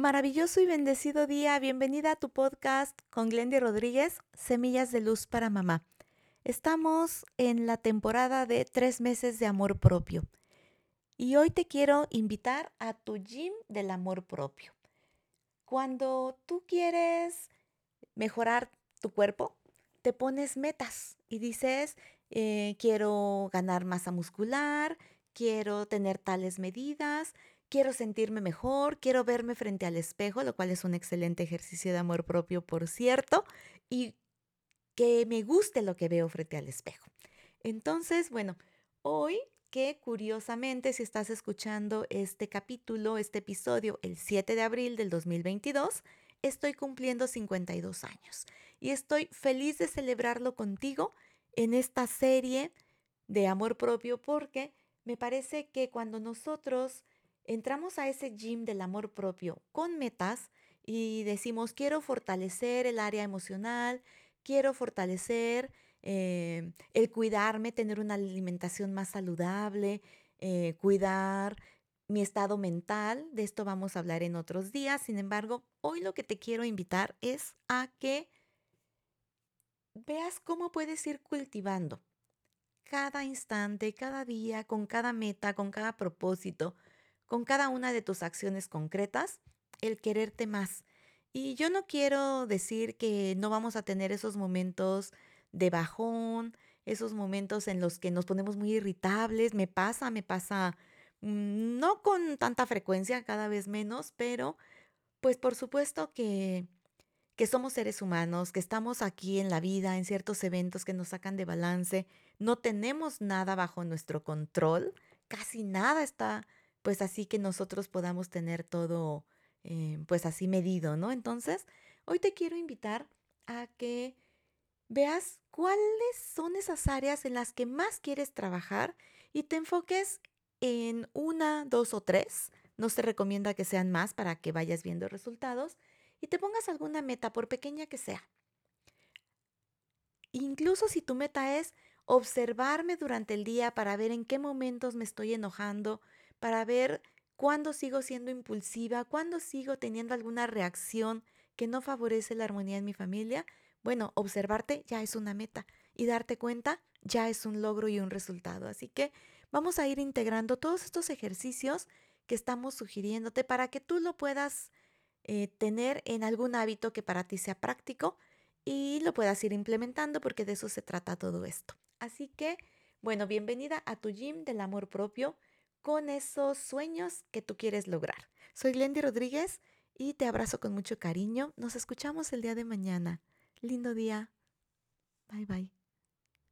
Maravilloso y bendecido día. Bienvenida a tu podcast con Glendy Rodríguez, Semillas de Luz para Mamá. Estamos en la temporada de tres meses de amor propio. Y hoy te quiero invitar a tu gym del amor propio. Cuando tú quieres mejorar tu cuerpo, te pones metas y dices, eh, quiero ganar masa muscular, quiero tener tales medidas, quiero sentirme mejor, quiero verme frente al espejo, lo cual es un excelente ejercicio de amor propio, por cierto, y que me guste lo que veo frente al espejo. Entonces, bueno, hoy que curiosamente si estás escuchando este capítulo, este episodio, el 7 de abril del 2022, estoy cumpliendo 52 años y estoy feliz de celebrarlo contigo en esta serie de amor propio porque me parece que cuando nosotros entramos a ese gym del amor propio con metas y decimos, quiero fortalecer el área emocional, quiero fortalecer eh, el cuidarme, tener una alimentación más saludable, eh, cuidar mi estado mental. De esto vamos a hablar en otros días. Sin embargo, hoy lo que te quiero invitar es a que veas cómo puedes ir cultivando cada instante, cada día, con cada meta, con cada propósito, con cada una de tus acciones concretas, el quererte más. Y yo no quiero decir que no vamos a tener esos momentos de bajón, esos momentos en los que nos ponemos muy irritables. Me pasa, me pasa, mm, no con tanta frecuencia, cada vez menos, pero pues por supuesto que, que somos seres humanos, que estamos aquí en la vida, en ciertos eventos que nos sacan de balance. No tenemos nada bajo nuestro control, casi nada está pues así que nosotros podamos tener todo eh, pues así medido, ¿no? Entonces, hoy te quiero invitar a que veas cuáles son esas áreas en las que más quieres trabajar y te enfoques en una, dos o tres. No se recomienda que sean más para que vayas viendo resultados y te pongas alguna meta, por pequeña que sea. Incluso si tu meta es observarme durante el día para ver en qué momentos me estoy enojando, para ver cuándo sigo siendo impulsiva, cuándo sigo teniendo alguna reacción que no favorece la armonía en mi familia, bueno, observarte ya es una meta y darte cuenta ya es un logro y un resultado. Así que vamos a ir integrando todos estos ejercicios que estamos sugiriéndote para que tú lo puedas eh, tener en algún hábito que para ti sea práctico y lo puedas ir implementando porque de eso se trata todo esto. Así que, bueno, bienvenida a tu gym del amor propio con esos sueños que tú quieres lograr. Soy Glendy Rodríguez y te abrazo con mucho cariño. Nos escuchamos el día de mañana. Lindo día. Bye bye.